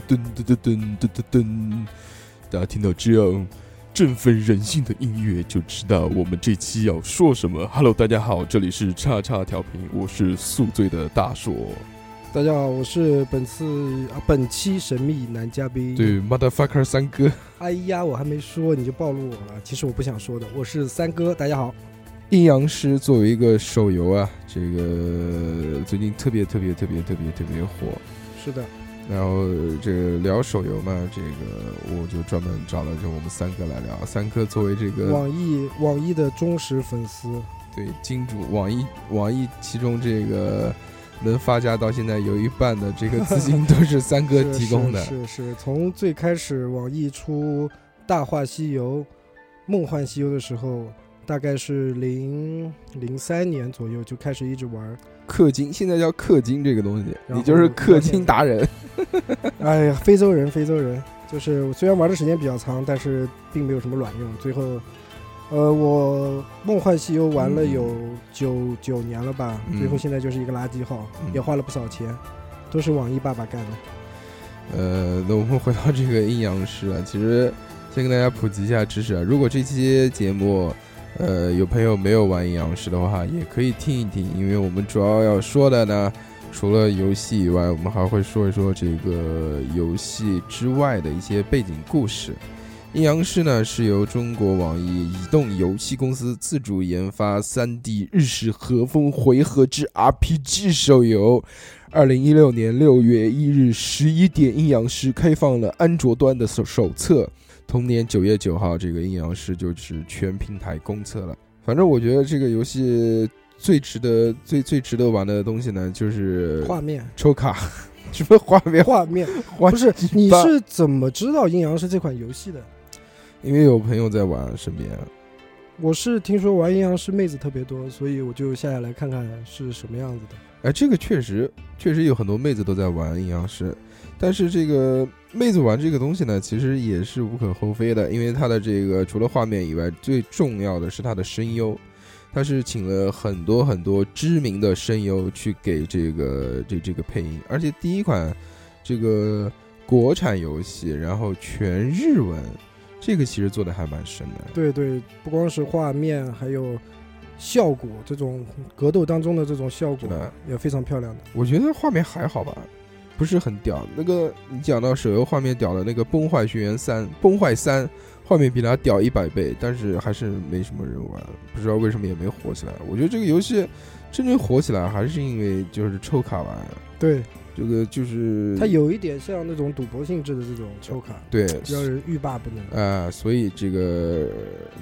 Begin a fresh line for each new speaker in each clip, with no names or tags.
噔噔噔噔噔噔噔噔大家听到这样振奋人心的音乐，就知道我们这期要说什么。Hello，大家好，这里是叉叉调频，我是宿醉的大硕。
大家好，我是本次啊本期神秘男嘉宾。
对，motherfucker 三哥。
哎呀，我还没说你就暴露我了。其实我不想说的，我是三哥。大家好。
阴阳师作为一个手游啊，这个最近特别特别特别特别特别火。
是的。
然后这个聊手游嘛，这个我就专门找了就我们三哥来聊。三哥作为这个
网易网易的忠实粉丝，
对金主网易网易其中这个能发家到现在有一半的这个资金都是三哥提供的。
是是，从最开始网易出《大话西游》《梦幻西游》的时候，大概是零零三年左右就开始一直玩。
氪金现在叫氪金这个东西，你就是氪金达人。
哎呀，非洲人，非洲人，就是虽然玩的时间比较长，但是并没有什么卵用。最后，呃，我梦幻西游玩了有九九年了吧，最后现在就是一个垃圾号，也花了不少钱，都是网易爸爸干的。
呃，那我们回到这个阴阳师啊，其实先跟大家普及一下知识啊。如果这期节目，呃，有朋友没有玩阴阳师的话，也可以听一听，因为我们主要要说的呢，除了游戏以外，我们还会说一说这个游戏之外的一些背景故事。阴阳师呢是由中国网易移动游戏公司自主研发 3D 日式和风回合制 RPG 手游。二零一六年六月一日十一点，阴阳师开放了安卓端的手手册。同年九月九号，这个阴阳师就是全平台公测了。反正我觉得这个游戏最值得、最最值得玩的东西呢，就是
画面
抽卡。什么画面？
画面 不是？你是怎么知道阴阳师这款游戏的？
因为有朋友在玩，身边。
我是听说玩阴阳师妹子特别多，所以我就下下来看看是什么样子的。
哎，这个确实确实有很多妹子都在玩阴阳师，但是这个妹子玩这个东西呢，其实也是无可厚非的，因为它的这个除了画面以外，最重要的是它的声优，它是请了很多很多知名的声优去给这个这这个配音，而且第一款这个国产游戏，然后全日文。这个其实做的还蛮深的，
对对，不光是画面，还有效果，这种格斗当中的这种效果也非常漂亮的。
我觉得画面还好吧，不是很屌。那个你讲到手游画面屌的那个《崩坏学园三》，《崩坏三》画面比它屌一百倍，但是还是没什么人玩，不知道为什么也没火起来。我觉得这个游戏真正火起来还是因为就是抽卡玩。
对。
这个就是
它有一点像那种赌博性质的这种抽卡，
对，
让人欲罢不能
啊。所以这个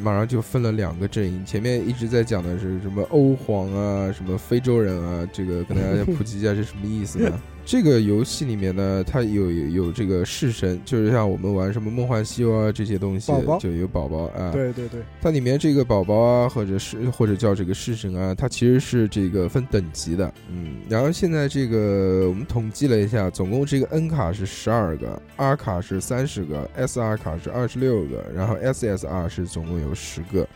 马上就分了两个阵营，前面一直在讲的是什么欧皇啊，什么非洲人啊，这个跟大家普及一下是什么意思呢？这个游戏里面呢，它有有这个式神，就是像我们玩什么梦幻西游啊这些东西，就有宝宝啊。
对对对，
它里面这个宝宝啊，或者是或者叫这个式神啊，它其实是这个分等级的。嗯，然后现在这个我们统计了一下，总共这个 N 卡是十二个，R 卡是三十个，SR 卡是二十六个，然后 SSR 是总共有十个。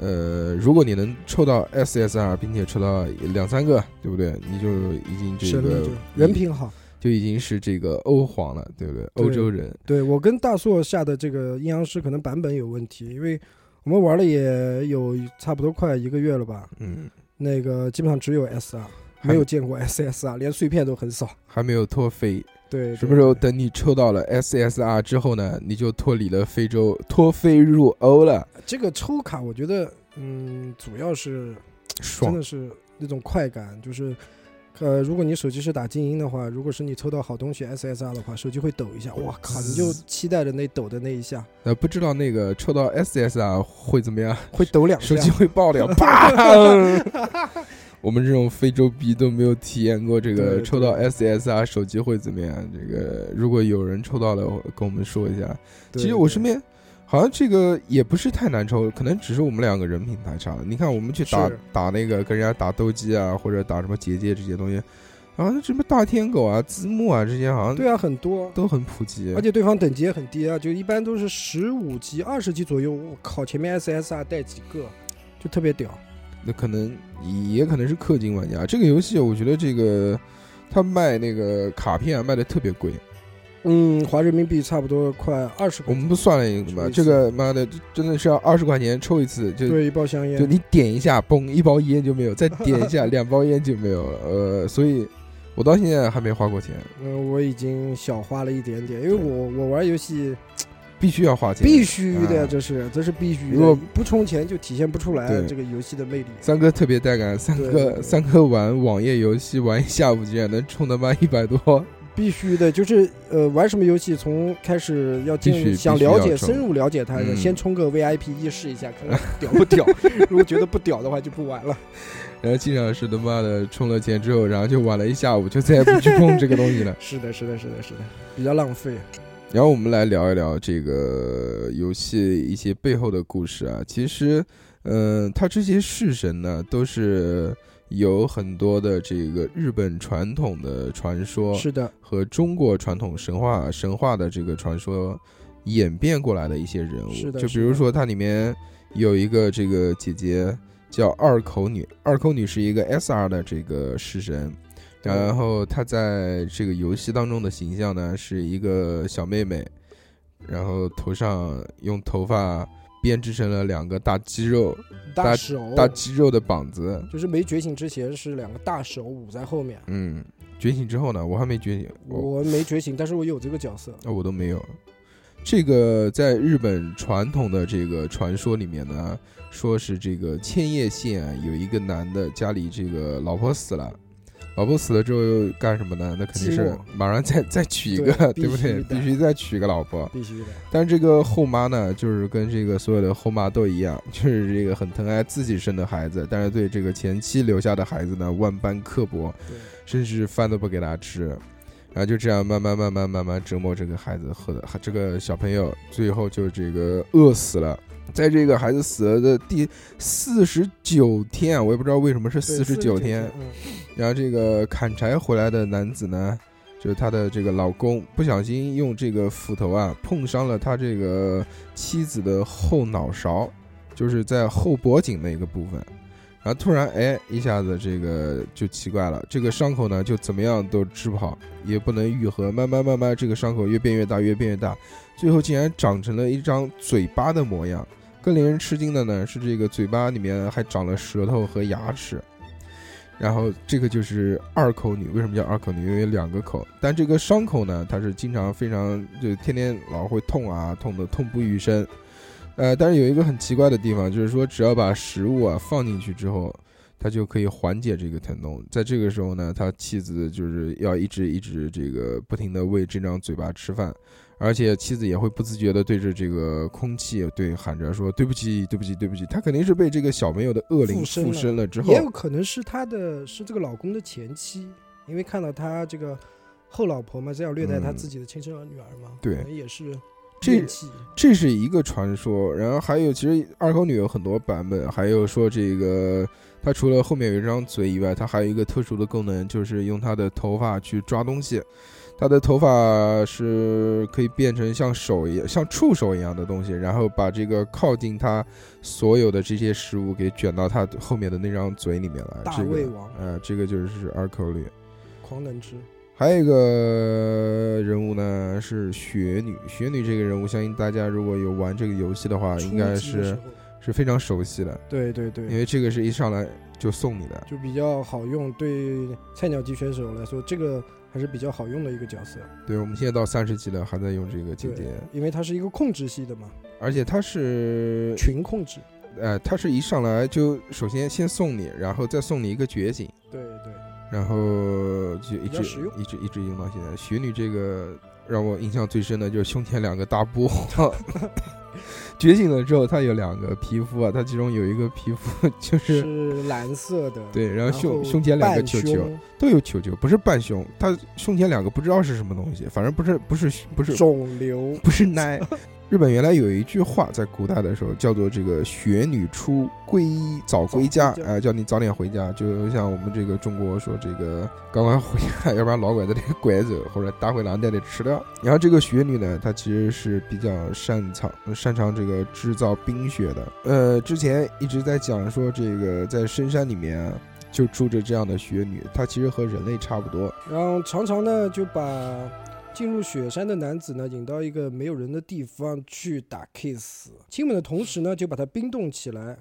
呃，如果你能抽到 SSR，并且抽到两三个，对不对？你就已经这个
人品好，
就已经是这个欧皇了，对不对？欧洲人。
对我跟大硕下的这个阴阳师可能版本有问题，因为我们玩了也有差不多快一个月了吧。
嗯。
那个基本上只有 SR，
还
没有见过 SSR，连碎片都很少。
还没有脱飞。
对，
什么时候等你抽到了 SSR 之后呢，你就脱离了非洲，脱飞入欧了，
这个抽卡？我觉得，嗯，主要是真的。是那种快感，就是。呃，如果你手机是打静音的话，如果是你抽到好东西 SSR 的话，手机会抖一下，哇靠！你就期待着那抖的那一下，
呃，不知道那个抽到 SSR 会怎么样？
会抖两下
手。机会爆掉，啪！我们这种非洲逼都没有体验过这个抽到 SSR 手机会怎么样？这个如果有人抽到了，跟我们说一下。其实我身边好像这个也不是太难抽，可能只是我们两个人品太差了。你看我们去打打那个跟人家打斗鸡啊，或者打什么结界这些东西，然后什么大天狗啊、字幕啊这些好像
对啊，很多，
都很普及。
而且对方等级也很低啊，就一般都是十五级、二十级左右。我靠，前面 SSR 带几个，就特别屌。
那可能也可能是氪金玩家。这个游戏我觉得这个他卖那个卡片啊卖的特别贵，
嗯，划人民币差不多快二十。
我们不算了一个嘛，
抽一次
这个妈的真的是要二十块钱抽一次，就
对一包香烟，
就你点一下，嘣，一包烟就没有，再点一下，两包烟就没有了。呃，所以我到现在还没花过钱，
嗯，我已经小花了一点点，因为我我玩游戏
必须要花钱。
必须的，
啊
这是这是必须
如果
的，不充钱就体现不出来这个游戏的魅力。
三哥特别带感，三哥三哥玩网页游戏玩一下午，竟然能充他妈一百多。
必须的，就是呃，玩什么游戏，从开始要进去想了解、深入了解它，
嗯
先充个 VIP 一试一下，看看 屌不屌。如果觉得不屌的话，就不玩了。
然后经常是他妈的充了钱之后，然后就玩了一下午，就再也不去碰这个东西了。
是的，是的，是的，是的，比较浪费。
然后我们来聊一聊这个游戏一些背后的故事啊。其实，嗯、它这些式神呢，都是有很多的这个日本传统的传说
是的，
和中国传统神话神话的这个传说演变过来的一些人物。
是的
就比如说它里面有一个这个姐姐叫二口女，二口女是一个 SR 的这个式神。
对
然后她在这个游戏当中的形象呢，是一个小妹妹，然后头上用头发编织成了两个大肌肉、
大手，
大肌肉的膀子。
就是没觉醒之前是两个大手捂在后面。
嗯，觉醒之后呢，我还没觉醒，我
我没觉醒，但是我有这个角色。
哦我都没有。这个在日本传统的这个传说里面呢，说是这个千叶县啊有一个男的家里这个老婆死了，老婆死了之后又干什么呢？那肯定是马上再再娶一个，
对
对不对？
必须
再娶一个老婆。
必须的，
但是这个后妈呢，就是跟这个所有的后妈都一样，就是这个很疼爱自己生的孩子，但是对这个前妻留下的孩子呢万般刻薄，
对，
甚至饭都不给他吃，然后就这样慢慢慢慢慢慢折磨这个孩子和这个小朋友，最后就这个饿死了。在这个孩子死了的第四十九天啊，我也不知道为什么是四十九天，
嗯，
然后这个砍柴回来的男子呢，就是他的这个老公，不小心用这个斧头啊碰伤了他这个妻子的后脑勺，就是在后脖颈的一个部分。然后突然哎，一下子这个就奇怪了，这个伤口呢就怎么样都治不好，也不能愈合，慢慢慢慢这个伤口越变越大，越变越大，最后竟然长成了一张嘴巴的模样。更令人吃惊的呢是，这个嘴巴里面还长了舌头和牙齿。然后这个就是二口女，为什么叫二口女？因为两个口，但这个伤口呢，它是经常非常就天天老会痛啊，痛的痛不欲生。呃，但是有一个很奇怪的地方，就是说只要把食物啊放进去之后，它就可以缓解这个疼痛。在这个时候呢，他妻子就是要一直一直这个不停的喂这张嘴巴吃饭，而且妻子也会不自觉的对着这个空气对喊着说对不起对不起对不起。他肯定是被这个小朋友的恶灵
附身了
之后
也，有可能是他的是这个老公的前妻，因为看到他这个后老婆嘛，这样虐待他
嗯
自己的亲生女儿嘛，
对
可能也是
这。这是一个传说，然后还有其实二口女有很多版本，还有说这个它除了后面有一张嘴以外，它还有一个特殊的功能，就是用它的头发去抓东西。它的头发是可以变成像手一样、像触手一样的东西，然后把这个靠近他所有的这些食物给卷到他后面的那张嘴里面来。
大
这个，
胃王
呃，这个就是二口女。
狂能吃，
还有一个人物呢是雪女，雪女这个人物，相信大家如果有玩这个游戏的话，应该是是非常熟悉的，
对对对，
因为这个是一上来就送你的。
就比较好用。对菜鸟级选手来说，这个还是比较好用的一个角色。
对，我们现在到三十级了，还在用这个姐姐，
因为它是一个控制系的嘛，
而且它是
群控制。
呃，它是一上来就首先先送你，然后再送你一个觉醒，
对对，
然后就一直一直一直用到现在。雪女这个让我印象最深的就是胸前两个大波，觉醒了之后，他有两个皮肤啊，他其中有一个皮肤 就是
是蓝色的，
对，然
然
后胸
后
胸前两个球球都有球球，不是半胸，他胸前两个不知道是什么东西，反正不是不是不是
肿瘤，
不是奶。日本原来有一句话，在古代的时候叫做这个“雪女出，归早归家”，
早归家
哎、叫你早点回家。就像我们这个中国说这个赶快回家，要不然老拐子得拐走，或者大灰狼得得吃掉。然后这个雪女呢，她其实是比较擅长擅长这个个制造冰雪的。呃，之前一直在讲说这个在深山里面啊，就住着这样的雪女，她其实和人类差不多。
然后常常呢就把进入雪山的男子呢引到一个没有人的地方去打 kiss，亲吻的同时呢就把他冰冻起来，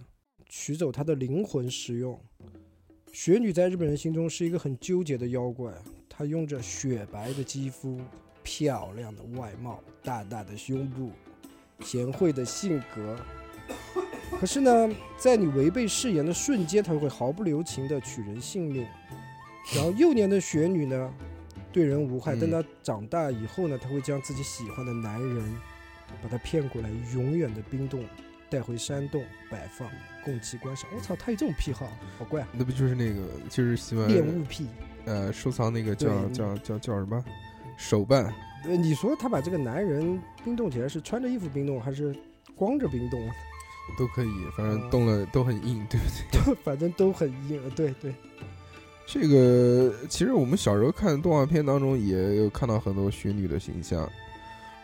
取走他的灵魂食用。雪女在日本人心中是一个很纠结的妖怪，她拥着雪白的肌肤、漂亮的外貌、大大的胸部、贤惠的性格。可是呢，在你违背誓言的瞬间，她会毫不留情的取人性命。然后幼年的雪女呢，对人无害，
嗯
但她长大以后呢，她会将自己喜欢的男人，把他骗过来，永远的冰冻，带回山洞摆放，供其观赏。我操，他有这种癖好，好怪啊！
那不就是那个，就是喜欢
恋物癖。
呃收藏那个叫叫叫叫什么手办？
呃，你说他把这个男人冰冻起来是穿着衣服冰冻，还是光着冰冻？
都可以，反正冻了都很硬，对不对？
反正都很硬。呃对对，
这个其实我们小时候看动画片当中也有看到很多雪女的形象，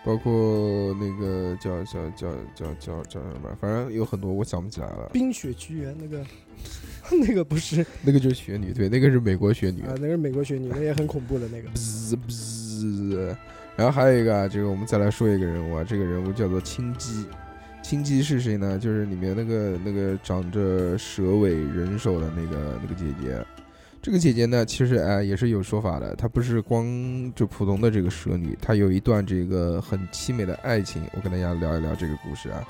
包括那个叫叫叫叫叫叫什么，反正有很多我想不起来了。
冰雪奇缘那个，那个不是
那个就是雪女，对，那个是美国雪女
啊，，那个是美国雪女，那也很恐怖的那个。
滋滋。然后还有一个啊，这个我们再来说一个人物啊，这个人物叫做青姬。青姬是谁呢？就是里面那个那个长着蛇尾人手的那个那个姐姐。这个姐姐呢，其实哎也是有说法的，她不是光就普通的这个蛇女，她有一段这个很凄美的爱情。我跟大家聊一聊这个故事啊，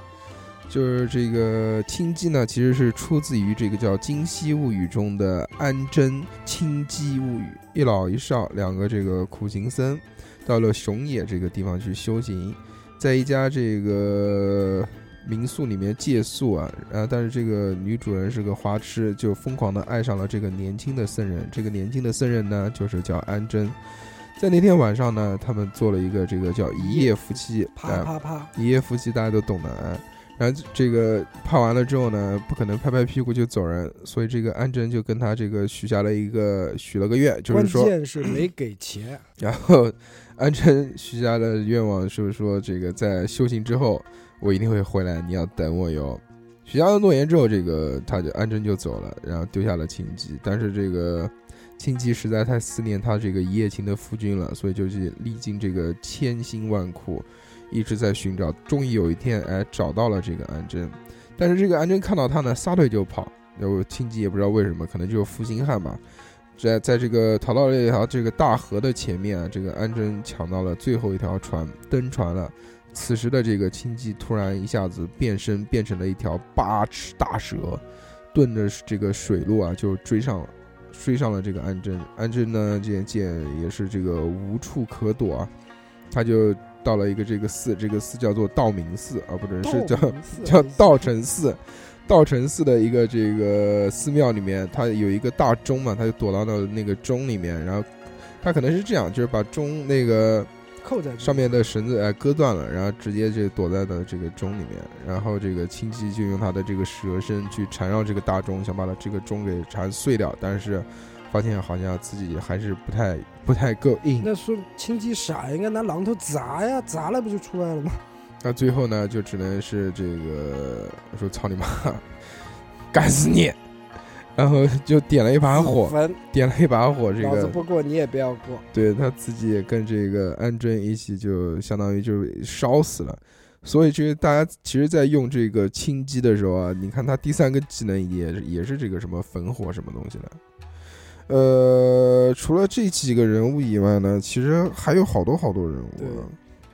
就是这个青姬呢，其实是出自于这个叫《今昔物语》中的安贞青姬物语，一老一少两个这个苦行僧，到了熊野这个地方去修行，在一家这个民宿里面借宿啊，啊，但是这个女主人是个花痴，就疯狂的爱上了这个年轻的僧人。这个年轻的僧人呢，就是叫安贞。在那天晚上呢，他们做了一个这个叫一夜夫妻，
啪
哎
啪啪，
一夜夫妻大家都懂的啊。然后这个拍完了之后呢，不可能拍拍屁股就走人，所以这个安贞就跟他这个许下了一个许了个愿，就是说
关
说，
键是没 给钱。
然后安贞许下的愿望是说，这个在修行之后，我一定会回来，你要等我哟。许下了诺言之后，这个他就安贞就走了，然后丢下了青姬。但是这个青姬实在太思念他这个一夜情的夫君了，所以就去历经这个千辛万苦，一直在寻找。终于有一天，哎，找到了这个安贞。但是这个安贞看到他呢，撒腿就跑。然后青姬也不知道为什么，可能就是负心汉吧。在在这个逃到了一条这个大河的前面啊，这个安贞抢到了最后一条船，登船了。此时的这个青姬突然一下子变身，变成了一条八尺大蛇，顺着这个水路啊，就追上了，追上了这个安贞。安贞呢，见见也是这个无处可躲啊，他就到了一个这个寺，这个寺叫做道明寺啊，不对，是叫 叫道成寺，道成寺的一个这个寺庙里面，它有一个大钟嘛，他就躲到了那个钟里面，然后他可能是这样，就是把钟那个
扣在
上面的绳子哎割断了，然后直接就躲在了这个钟里面，然后这个亲戚就用他的这个蛇身去缠绕这个大钟，想把它这个钟给缠碎掉，但是发现好像自己还是不太不太够硬，
那说青鸡傻，应该拿榔头砸呀，砸了不就出来了吗？
那最后呢，就只能是这个说操你妈，干死你！然后就点了一把火，
分，
点了一把火，这
老子
个
不过你也不要过。
对他自己也跟这个安贞一起，就相当于就烧死了。所以这个大家其实，在用这个轻机的时候啊，你看他第三个技能也也是这个什么焚火什么东西的。呃，除了这几个人物以外呢，其实还有好多好多人物
对，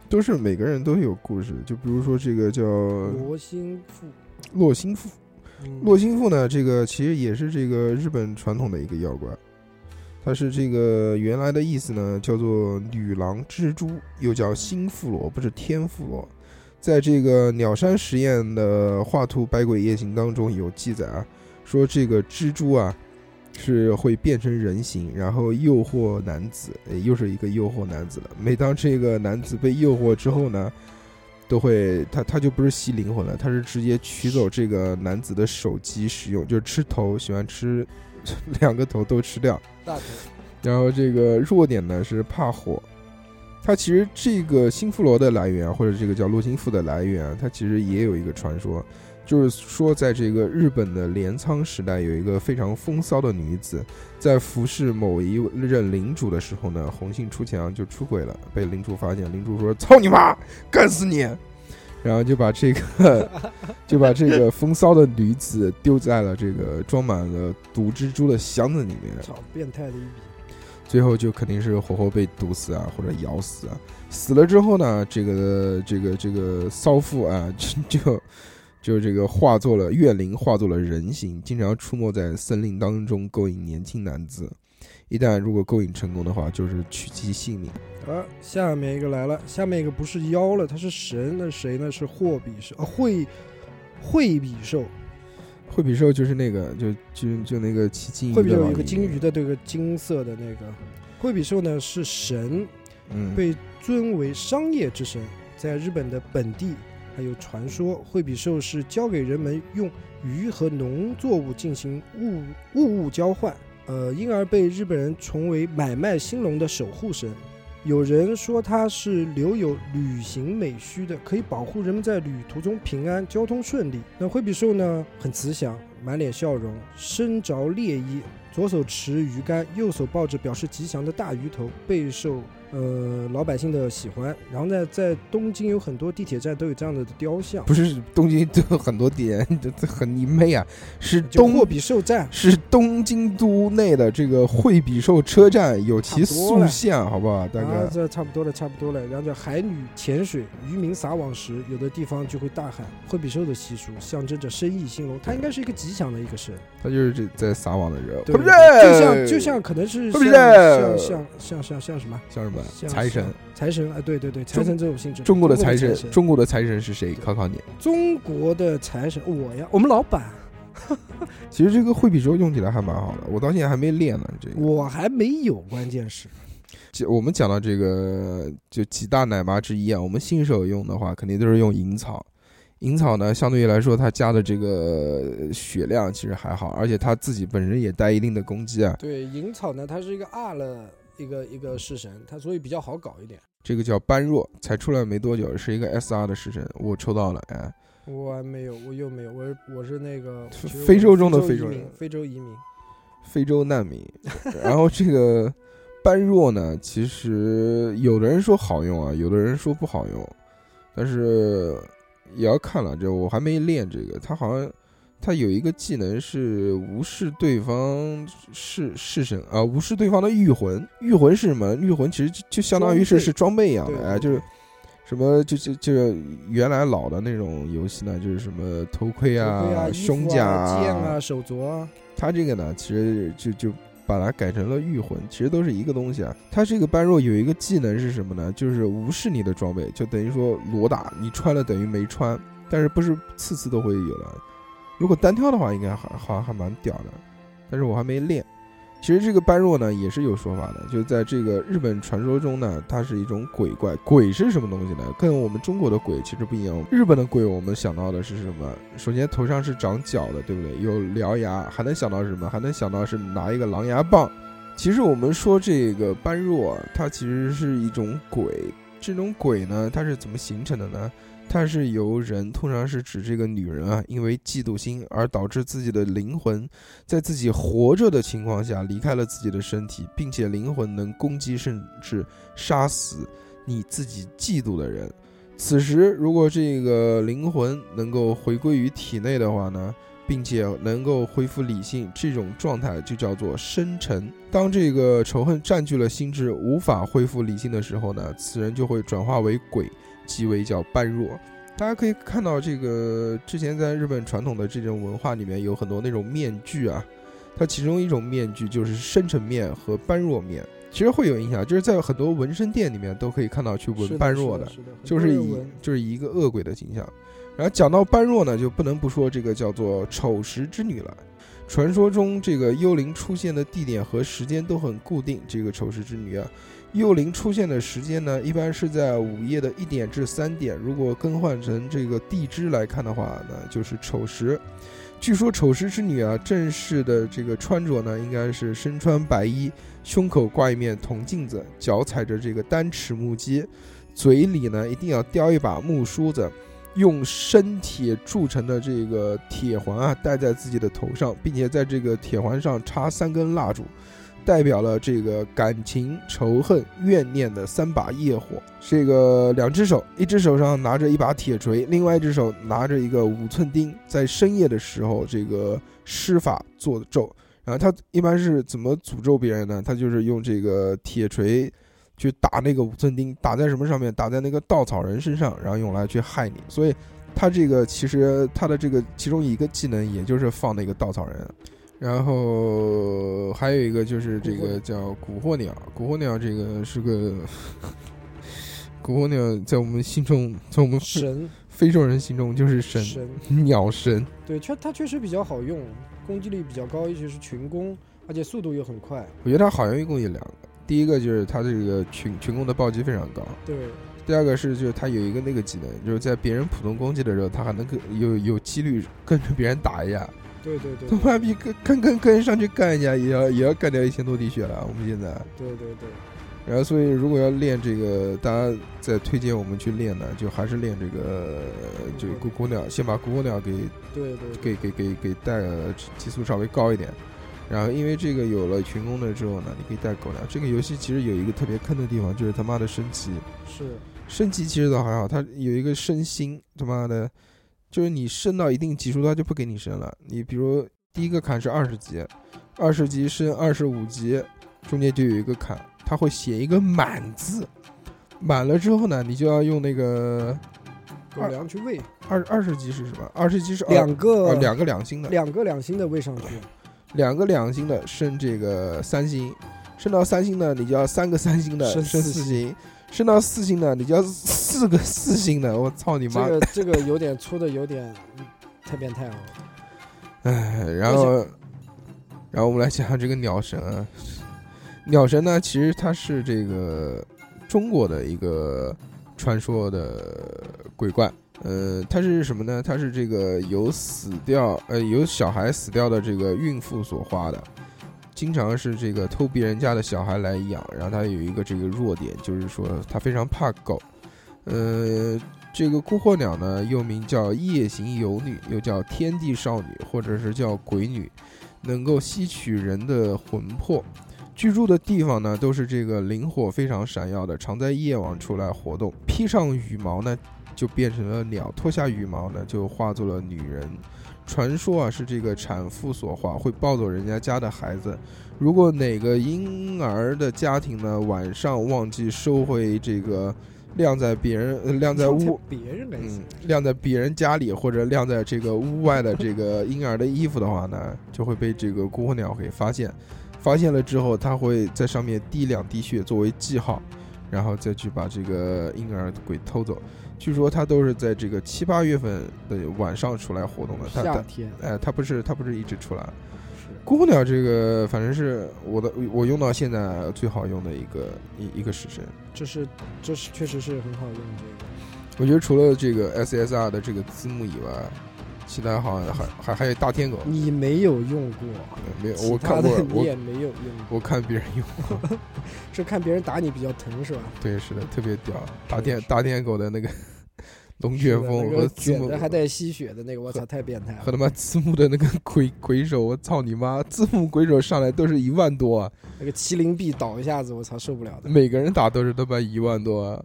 都是每个人都有故事。就比如说这个叫
罗心腹，
洛心腹，
嗯
洛心腹呢，这个其实也是这个日本传统的一个妖怪，它是这个原来的意思呢，叫做女郎蜘蛛，又叫新妇罗，不是天妇罗。在这个鸟山实验的画图《百鬼夜行》当中有记载啊，说这个蜘蛛啊是会变成人形，然后诱惑男子，诶又是一个诱惑男子了。每当这个男子被诱惑之后呢，都会他他就不是吸灵魂了，他是直接取走这个男子的手机使用，就是吃头，喜欢吃 两个头都吃掉。然后这个弱点呢是怕火。它其实这个新富罗的来源啊，或者这个叫洛心腹的来源啊，它其实也有一个传说，就是说在这个日本的镰仓时代，有一个非常风骚的女子，在服侍某一任领主的时候呢，红杏出墙就出轨了，被领主发现，领主说：“操你妈，干死你！”然后就把这个就把这个风骚的女子丢在了这个装满了毒蜘蛛的箱子里面，
操，变态的一笔。
最后就肯定是活活被毒死啊，或者咬死啊。死了之后呢，这个这个这个骚妇啊，就就是这个化作了怨灵，化作了人形，经常出没在森林当中，勾引年轻男子。一旦如果勾引成功的话，就是取其性命。
啊，下面一个来了，下面一个不是妖了，他是神，那谁呢？是霍比兽啊，惠惠比兽，
惠比寿就是那个，就就就那个骑金鱼
惠比兽有一个金鱼的这个金色的那个，惠比兽呢是神，
嗯，
被尊为商业之神，在日本的本地还有传说，惠比寿是教给人们用鱼和农作物进行物物物交换，呃，因而被日本人崇为买卖兴隆的守护神。有人说它是留有旅行美须的，可以保护人们在旅途中平安、交通顺利。那惠比寿呢，很慈祥，满脸笑容，身着猎衣，左手持鱼竿，右手抱着表示吉祥的大鱼头，备受呃老百姓的喜欢。然后呢，在东京有很多地铁站都有这样的雕像，
不是东京都有很多点，这这很你妹啊！是东
就霍比寿站。
是东京都内的这个惠比寿车站有其塑像，好不好，大
啊
哥？，
这差不多了，差不多了。然后叫海女潜水，渔民撒网时，有的地方就会大喊惠比寿的习俗，象征着生意兴隆。它应该是一个吉祥的一个神，
他就是这在撒网的时候，
对
不是
就像就像可能是
惠比
像
寿
像像像像像什么
像什么
像
财神？
财神啊，对对对，财神这种性质。
中国的财
神
神，中国的财神是谁？考考你。
中国的财神，我呀，我们老板，
其实这个惠比寿用起来还蛮好的，我到现在还没练呢。这个，
我还没有，关键是
就我们讲到这个，就几大奶妈之一啊，我们新手用的话，肯定都是用银草。银草呢，相对于来说，它加的这个血量其实还好，而且它自己本身也带一定的攻击啊。
对银草呢，它是一个二了一个一个式神，它所以比较好搞一点。
这个叫般若，才出来没多久，是一个 S R 的式神，我抽到了，哎，
我还没有，我又没有，我是我是那个
非洲中的
非洲
非洲人，
非洲移民。
非洲难民。然后这个般若呢，其实有的人说好用啊，有的人说不好用，但是也要看了。这我还没练这个，他好像他有一个技能是无视对方是是神啊，无视对方的御魂。御魂是什么？御魂其实就就相当于是是装备一样的，
对，
哎，就是。什么就就就是原来老的那种游戏呢，就是什么头盔啊、胸甲
啊、剑啊、手镯啊，
它这个呢，其实就就把它改成了御魂，其实都是一个东西啊。他这个般若有一个技能是什么呢？就是无视你的装备，就等于说裸打，你穿了等于没穿，但是不是次次都会有的。如果单挑的话，应该还好还蛮屌的，但是我还没练。其实这个般若呢也是有说法的，就在这个日本传说中呢，它是一种鬼怪。鬼是什么东西呢？跟我们中国的鬼其实不一样。日本的鬼我们想到的是什么？首先头上是长角的，对不对？有獠牙，还能想到什么？还能想到是拿一个狼牙棒。其实我们说这个般若，它其实是一种鬼。这种鬼呢，它是怎么形成的呢？它是由人，通常是指这个女人啊，因为嫉妒心而导致自己的灵魂在自己活着的情况下离开了自己的身体，并且灵魂能攻击甚至杀死你自己嫉妒的人。此时，如果这个灵魂能够回归于体内的话呢，并且能够恢复理性，这种状态就叫做生沉。当这个仇恨占据了心智，无法恢复理性的时候呢，此人就会转化为鬼，即为叫般若。大家可以看到，这个之前在日本传统的这种文化里面有很多那种面具啊，它其中一种面具就是生沉面和般若面。其实会有影响，就是在很多纹身店里面都可以看到去纹般若
的，
就是以就是以一个恶鬼的形象。然后讲到般若呢，就不能不说这个叫做丑时之女了。传说中这个幽灵出现的地点和时间都很固定。这个丑时之女啊，幽灵出现的时间呢，一般是在午夜的一点至三点。如果更换成这个地支来看的话呢，就是丑时。据说丑时之女啊，正式的这个穿着呢，应该是身穿白衣。胸口挂一面铜镜子，脚踩着这个单齿木屐，嘴里呢一定要叼一把木梳子，用生铁铸成的这个铁环啊戴在自己的头上，并且在这个铁环上插三根蜡烛，代表了这个感情、仇恨、怨念的三把业火。这个两只手，一只手上拿着一把铁锤，另外一只手拿着一个五寸钉，在深夜的时候，这个施法做咒。然后他一般是怎么诅咒别人呢？他就是用这个铁锤去打那个五寸钉，打在什么上面？打在那个稻草人身上，然后用来去害你。所以他这个其实他的这个其中一个技能，也就是放那个稻草人。然后还有一个就是这个叫蛊惑鸟，蛊惑鸟这个是个蛊惑鸟，在我们心中，在我们
神
非洲人心中就是神鸟神。
对，确它确实比较好用。攻击力比较高，尤其是群攻，而且速度又很快。
我觉得它好用一共有两个，第一个就是他这个群群攻的暴击非常高。
对。
第二个是就是他有一个那个技能，就是在别人普通攻击的时候，他还能跟有有几率跟着别人打一下。
对对对。
他妈逼跟跟跟跟上去干一下，也要也要干掉一千多滴血了。我们现在。
对对对。
然后，所以如果要练这个，大家在推荐我们去练呢，就还是练这个，这个咕咕鸟，先把咕咕鸟给，
对
对，给给给给带激素稍微高一点。然后，因为这个有了群攻的之后呢，你可以带狗粮。这个游戏其实有一个特别坑的地方，就是他妈的升级。
是。
升级其实倒还好，它有一个升星，他妈的，就是你升到一定级数，它就不给你升了。你比如第一个坎是二十级，二十级升二十五级，中间就有一个坎。它会写一个满字，满了之后呢，你就要用那个
狗粮去喂。
二二十级是什么？二十级是
两个
两个两星的，
两个两星的喂上去，
两个两星的升这个三星，升到三星呢，你就要三个三星的升四星，升到四星呢，你就要四个四星的。我操你妈！
这个这个有点粗的，有点太变态了。
哎，然后然后我们来讲讲这个鸟神。啊。鸟神呢，其实它是这个中国的一个传说的鬼怪，呃，它是什么呢？它是这个由死掉，呃，由小孩死掉的这个孕妇所化的，经常是这个偷别人家的小孩来养，然后它有一个这个弱点，就是说它非常怕狗，呃，这个孤惑鸟呢，又名叫夜行游女，又叫天地少女，或者是叫鬼女，能够吸取人的魂魄。居住的地方呢，都是这个灵火非常闪耀的，常在夜晚出来活动。披上羽毛呢，就变成了鸟；脱下羽毛呢，就化作了女人。传说啊，是这个产妇所化，会抱走人家家的孩子。如果哪个婴儿的家庭呢，晚上忘记收回这个晾在别人晾在 屋
别人
嗯晾在别人家里或者晾在这个屋外的这个婴儿的衣服的话呢，就会被这个孤魂鸟给发现。发现了之后，它会在上面滴两滴血作为记号，然后再去把这个婴儿鬼偷走。据说他都是在这个七八月份的晚上出来活动的。
夏天，
哎，他不是他不是一直出来。孤鸟这个反正是我的，我用到现在最好用的一个一一个式神。
这是这是确实是很好用这个。
我觉得除了这个 SSR 的这个字幕以外。其他好像还还还有大天狗，
你没有用过？
没有，我看过，
你也没有用过。
我看别人用过，
是看别人打你比较疼是吧？
对，是的，特别屌。大天大天狗的那个 龙卷风和字幕
还带吸血的那个，我操，太变态了。
和他妈字幕的那个鬼鬼手，我操你妈！字幕鬼手上来都是一万多啊！
那个麒麟臂倒一下子，我操，受不了的。
每个人打都是他妈一万多。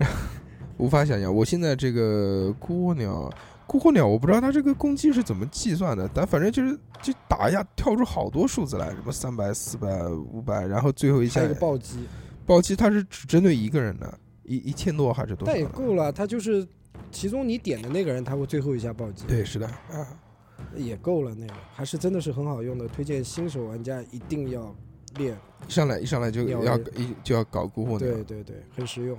无法想象。我现在这个孤火鸟，孤火鸟我不知道它这个攻击是怎么计算的，但反正就是就打一下跳出好多数字来，什么三百、四百、五百，然后最后一下
一个暴击，
暴击，它是只针对一个人的，一一千多还是多少
但也？够了。它就是其中你点的那个人，他会最后一下暴击，
对，是的啊。
也够了。那个还是真的是很好用的，推荐新手玩家一定要练。
一上来一上来就要一就要搞孤火鸟，
对对对，很实用。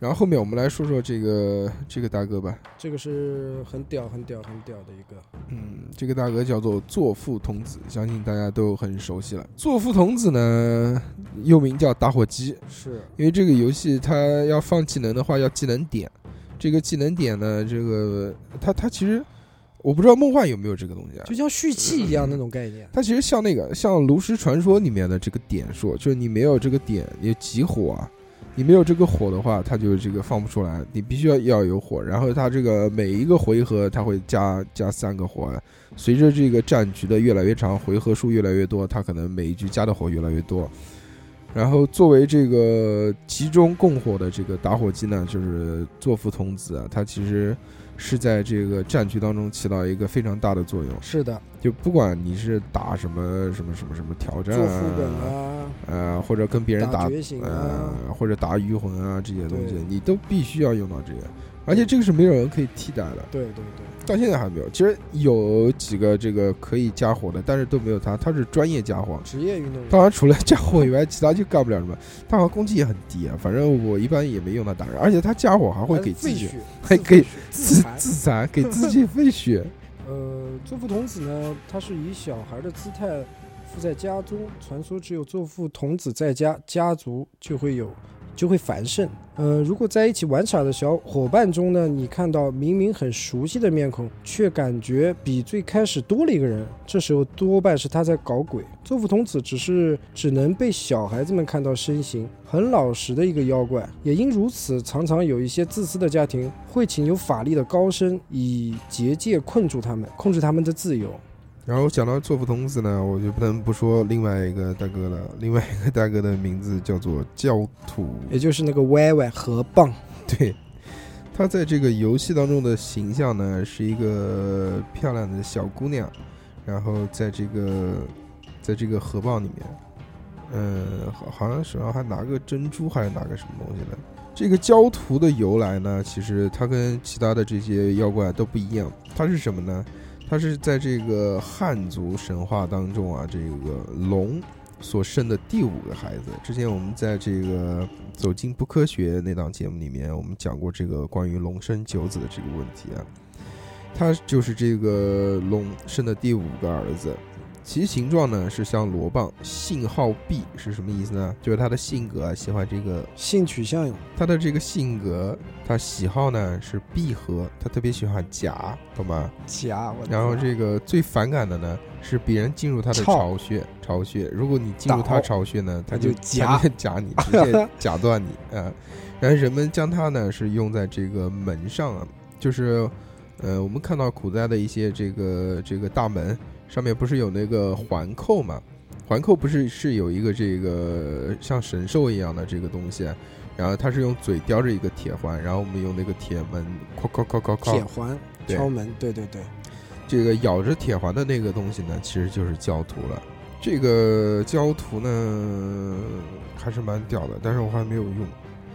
然后后面我们来说说这个这个大哥吧，
这个是很屌、很屌、很屌的一个。
嗯，这个大哥叫做作父童子，相信大家都很熟悉了。作父童子呢，又名叫打火机，
是
因为这个游戏它要放技能的话要技能点，这个技能点呢，这个它它其实我不知道梦幻有没有这个东西啊
就。像蓄气一样那种概念。
它其实像那个像炉石传说里面的这个点数，就是你没有这个点，你集火啊，你没有这个火的话，它就这个放不出来，你必须要要有火。然后它这个每一个回合它会加加三个火，随着这个战局的越来越长，回合数越来越多，它可能每一局加的火越来越多。然后作为这个集中供火的这个打火机呢，就是作父童子啊，它其实是在这个战局当中起到一个非常大的作用。
是的，
就不管你是打什么什么什么什么挑战
做副本
啊，
啊，
呃，或者跟别人打，呃，或者打鱼魂啊这些东西，你都必须要用到这个，而且这个是没有人可以替代的，
对对对，
到现在还没有。其实有几个这个可以加火的，但是都没有他，他是专业加火。
职业运动员。
当然，除了加火以外，其他就干不了什么。他好像攻击也很低啊，反正我一般也没用它打人，而且他加火还会给自己
血，
还给
自
自
残。
自残，给自己费血。
呃，作父童子呢，他是以小孩的姿态附在家中，传说只有作父童子在家，家族就会有就会繁盛。呃，如果在一起玩耍的小伙伴中呢，你看到明明很熟悉的面孔，却感觉比最开始多了一个人，这时候多半是他在搞鬼。作父童子只是只能被小孩子们看到身形，很老实的一个妖怪。也因如此，常常有一些自私的家庭会请有法力的高僧以结界困住他们，控制他们的自由。
然后讲到作福童子呢，我就不能不说另外一个大哥了。另外一个大哥的名字叫做焦土，
也就是那个歪歪河蚌。
对，他在这个游戏当中的形象呢，是一个漂亮的小姑娘，然后在这个在这个河蚌里面，嗯，好好像手上还拿个珍珠，还是拿个什么东西的。这个焦土的由来呢，其实它跟其他的这些妖怪都不一样，它是什么呢？他是在这个汉族神话当中啊，这个龙所生的第五个孩子。之前我们在这个《走进不科学》那档节目里面，我们讲过这个关于龙生九子的这个问题啊。他就是这个龙生的第五个儿子，其形状呢是像螺棒，性好碧是什么意思呢？就是他的性格啊，喜欢这个
性取向
他的这个性格，他喜好呢是闭合，他特别喜欢夹，懂吗？
夹，我
然后这个最反感的呢是别人进入他的巢穴，巢穴。如果你进入他巢穴呢，他
他就
他
夹
就夹你，直接夹断你啊。然后人们将它呢是用在这个门上啊，就是呃，我们看到古代的一些这个这个大门上面不是有那个环扣嘛？环扣不是是有一个这个像神兽一样的这个东西，然后它是用嘴叼着一个铁环，然后我们用那个铁门敲敲敲敲敲
铁环敲门，对对对，
这个咬着铁环的那个东西呢，其实就是焦土了。这个焦土呢还是蛮屌的，但是我还没有用。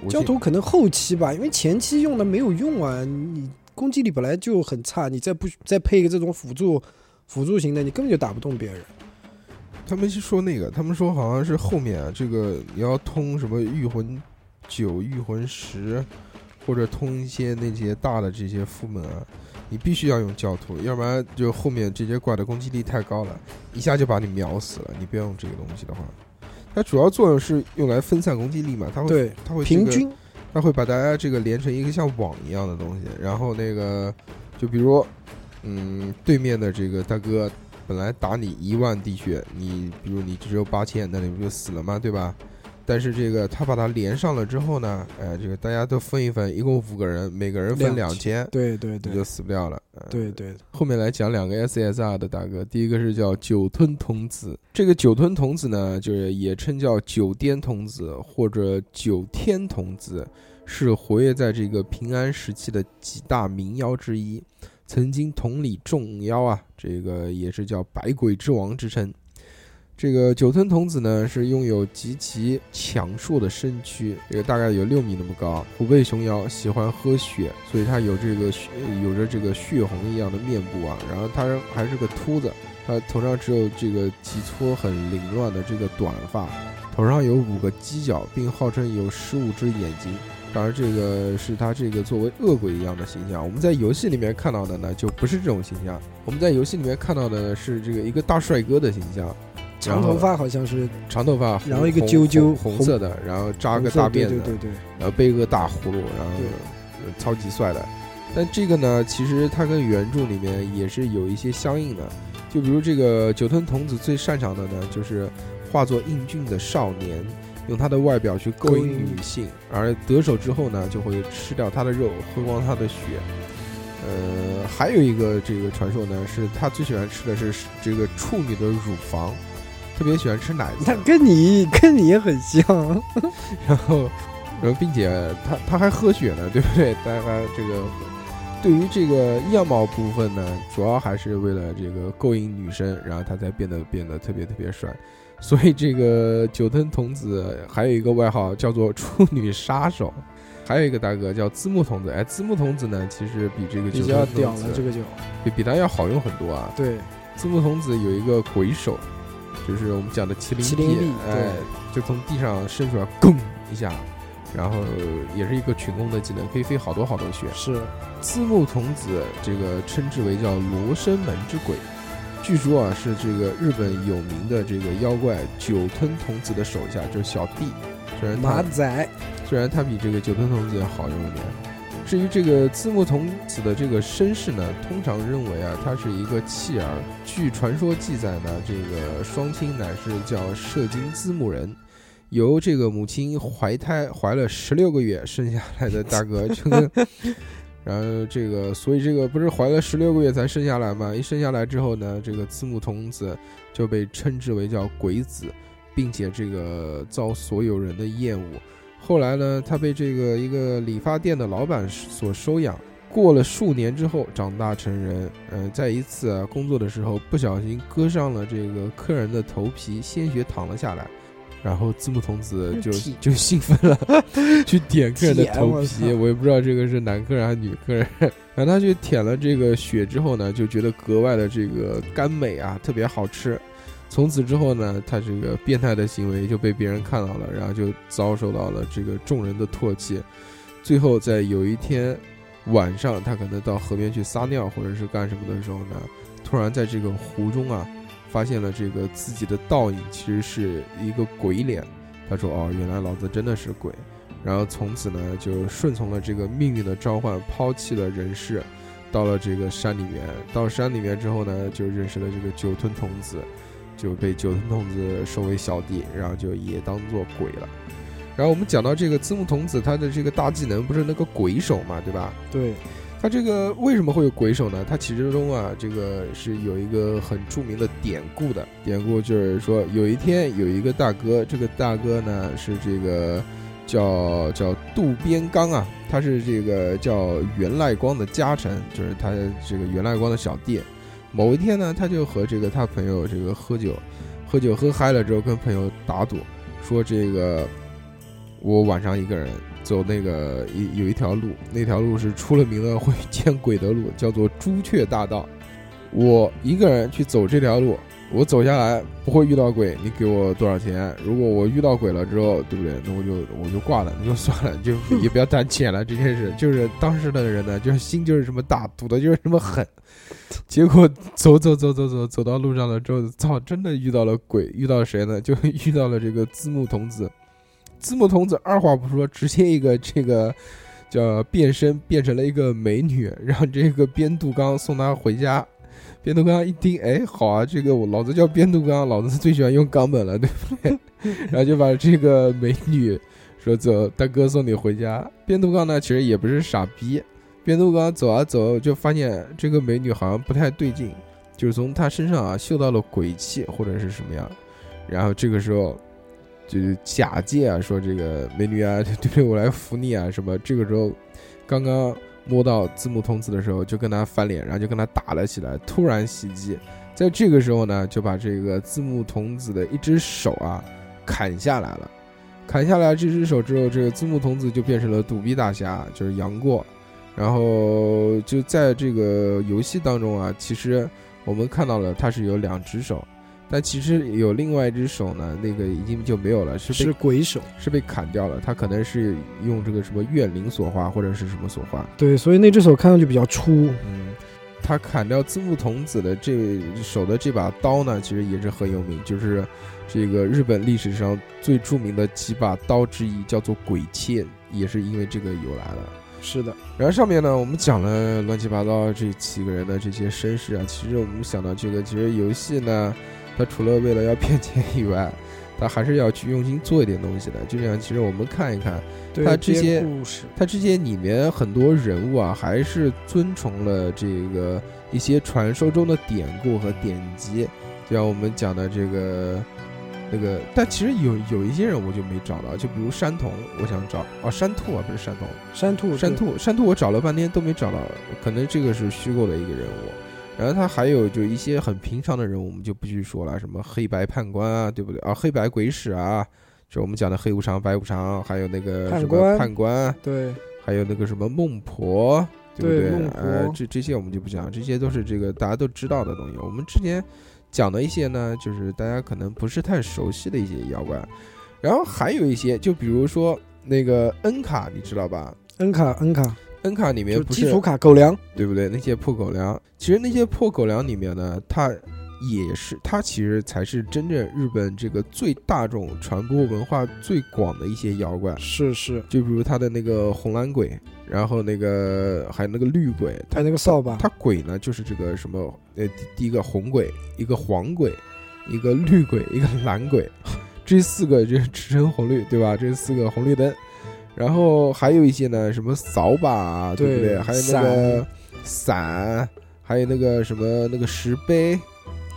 我现
焦土可能后期吧，因为前期用的没有用啊，你攻击力本来就很差，你再不再配一个这种辅助辅助型的，你根本就打不动别人。
他们是说那个，他们说好像是后面啊，这个你要通什么御魂九、御魂十，或者通一些那些大的这些副本啊，你必须要用教徒，要不然就后面这些怪的攻击力太高了，一下就把你秒死了。你不要用这个东西的话，它主要作用是用来分散攻击力嘛，它会
对，
它会这个
平均
它会把大家这个连成一个像网一样的东西，然后那个就比如，嗯，对面的这个大哥本来打你一万滴血，你比如你只有八千，那你不就死了吗？对吧？但是这个他把他连上了之后呢，哎，这个大家都分一分，一共五个人，每个人分两
两
千，
对对对
你就死不掉了。呃
对对，
后面来讲两个 SSR 的大哥，第一个是叫酒吞童子，这个酒吞童子呢，就是也称叫酒颠童子或者九天童子，是活跃在这个平安时期的几大名妖之一，曾经统领众妖啊，这个也是叫百鬼之王之称。这个九吞童子呢，是拥有极其强硕的身躯，这个大概有六米那么高，虎背熊腰，喜欢喝血，所以他有这个血，有着这个血红一样的面部啊。然后他还是个秃子，他头上只有这个几撮很凌乱的这个短发，头上有五个犄角，并号称有十五只眼睛。当然，这个是他这个作为恶鬼一样的形象。我们在游戏里面看到的呢，就不是这种形象。我们在游戏里面看到的呢，是这个一个大帅哥的形象。
长头发好像是
长头发，
然后一个揪揪
红色的，然后扎个大辫子，
对对对，
然后背个大葫芦，然后超级帅的。但这个呢，其实它跟原著里面也是有一些相应的。就比如这个九吞童子最擅长的呢，就是化作英俊的少年，用他的外表去勾引女性，而得手之后呢，就会吃掉他的肉，喝光他的血。呃，还有一个这个传说呢，是他最喜欢吃的是这个处女的乳房。特别喜欢吃奶子，
他跟你跟你也很像，
然后，然后并且他他还喝血呢，对不对？大家这个对于这个样貌部分呢，主要还是为了这个勾引女生，然后他才变得变得特别特别帅。所以这个九吞童子还有一个外号叫做处女杀手，还有一个大哥叫字木童子。哎，字木童子呢，其实比这个比较屌了
这个酒
比比他要好用很多啊。
对，
字木童子有一个鬼手。就是我们讲的麒麟臂，哎，就从地上伸出来，咣一下，然后也是一个群攻的技能，可以飞好多好多血。
是，
字幕童子这个称之为叫罗生门之鬼，据说啊是这个日本有名的这个妖怪酒吞童子的手下，就是小弟。虽然
马仔，
虽然他比这个酒吞童子要好用一点。至于这个字幕童子的这个身世呢，通常认为啊，他是一个弃儿。据传说记载呢，这个双亲乃是叫射精字幕人，由这个母亲怀胎怀了十六个月生下来的大哥。这个，然后这个，所以这个不是怀了十六个月才生下来吗？一生下来之后呢，这个字幕童子就被称之为叫鬼子，并且这个遭所有人的厌恶。后来呢，他被这个一个理发店的老板所收养。过了数年之后，长大成人。嗯，在一次工作的时候，不小心割伤了这个客人的头皮，鲜血淌了下来。然后字幕童子 就就兴奋了，去舔客人的头皮。我也不知道这个是男客人还是女客人。然后他去舔了这个血之后呢，就觉得格外的这个甘美啊，特别好吃。从此之后呢，他这个变态的行为就被别人看到了，然后就遭受到了这个众人的唾弃。最后在有一天晚上，他可能到河边去撒尿或者是干什么的时候呢，突然在这个湖中啊，发现了这个自己的倒影，其实是一个鬼脸。他说：“哦，原来老子真的是鬼。”然后从此呢，就顺从了这个命运的召唤，抛弃了人世，到了这个山里面。到山里面之后呢，就认识了这个九吞童子。就被九吞童子收为小弟，然后就也当做鬼了。然后我们讲到这个字幕童子，他的这个大技能不是那个鬼手嘛，对吧？
对。
他这个为什么会有鬼手呢？他其实中啊，这个是有一个很著名的典故的。典故就是说，有一天有一个大哥，这个大哥呢是这个叫叫渡边刚啊，他是这个叫源赖光的家臣，就是他这个源赖光的小弟。某一天呢，他就和这个他朋友这个喝酒，喝酒喝嗨了之后，跟朋友打赌，说这个我晚上一个人走那个一有一条路，那条路是出了名的会见鬼的路，叫做朱雀大道。我一个人去走这条路，我走下来不会遇到鬼，你给我多少钱？如果我遇到鬼了之后，对不对？那我就我就挂了，那就算了，就也不要谈钱了。这件事就是当时的人呢，就是心就是这么大，赌的就是这么狠。结果走走走走走走到路上了之后，操，真的遇到了鬼，遇到谁呢？就遇到了这个字幕童子。字幕童子二话不说，直接一个 这个叫变身，变成了一个美女，让这个边度刚送她回家。边度刚一听，哎，好啊，这个我老子叫边度刚，老子最喜欢用冈本了，对不对？然后就把这个美女说走，大哥送你回家。边度刚呢，其实也不是傻逼。边度刚走啊走，就发现这个美女好像不太对劲，就是从她身上啊嗅到了鬼气或者是什么样。然后这个时候，就是假借啊说这个美女啊，对对？我来扶你啊什么？这个时候刚刚摸到字幕童子的时候，就跟他翻脸，然后就跟他打了起来，突然袭击。在这个时候呢，就把这个字幕童子的一只手啊砍下来了。砍下来这只手之后，这个字幕童子就变成了独臂大侠，就是杨过。然后就在这个游戏当中啊，其实我们看到了他是有两只手，但其实有另外一只手呢，那个已经就没有了，是
是
被
鬼手。
是被砍掉了。他可能是用这个什么怨灵所化，或者是什么所化。
对，所以那只手看上去比较粗。
嗯，他砍掉字幕童子的这手的这把刀呢，其实也是很有名，就是这个日本历史上最著名的几把刀之一，叫做鬼切，也是因为这个由来的。
是的，
然后上面呢，我们讲了乱七八糟这几个人的这些身世啊，其实我们想到这个，其实游戏呢，它除了为了要骗钱以外，他还是要去用心做一点东西的。就这样，其实我们看一看，他这些
故事，
他这些里面很多人物啊，还是遵从了这个一些传说中的典故和典籍，就像我们讲的这个那个，但其实有有一些人我就没找到，就比如山童，我想找哦，山兔啊，不是山童，
山兔，
山兔，山兔，我找了半天都没找到，可能这个是虚构的一个人物。然后他还有就一些很平常的人物，我们就不去说了，什么黑白判官啊，对不对啊？黑白鬼使啊，就我们讲的黑无常、白无常，还有那个什么
判官对
还有那个什么孟婆，对不对？
对
呃，这这些我们就不讲，这些都是这个大家都知道的东西。我们之前讲的一些呢，就是大家可能不是太熟悉的一些妖怪。然后还有一些，就比如说那个恩卡，你知道吧？
恩卡恩卡，
恩卡里面不是
就基础卡狗粮，
对不对？那些破狗粮，其实那些破狗粮里面呢，它也是它其实才是真正日本这个最大众传播文化最广的一些妖怪。
是是，
就比如它的那个红蓝鬼，然后那个还有那个绿鬼，
还有那个扫把，
它鬼呢就是这个什么呃，第第一个红鬼，一个黄鬼，一个绿鬼，一个蓝鬼，这四个就是赤橙红绿，对吧？这四个红绿灯，然后还有一些呢，什么扫把啊，对不对？
对
还有那个伞，还有那个什么那个石碑。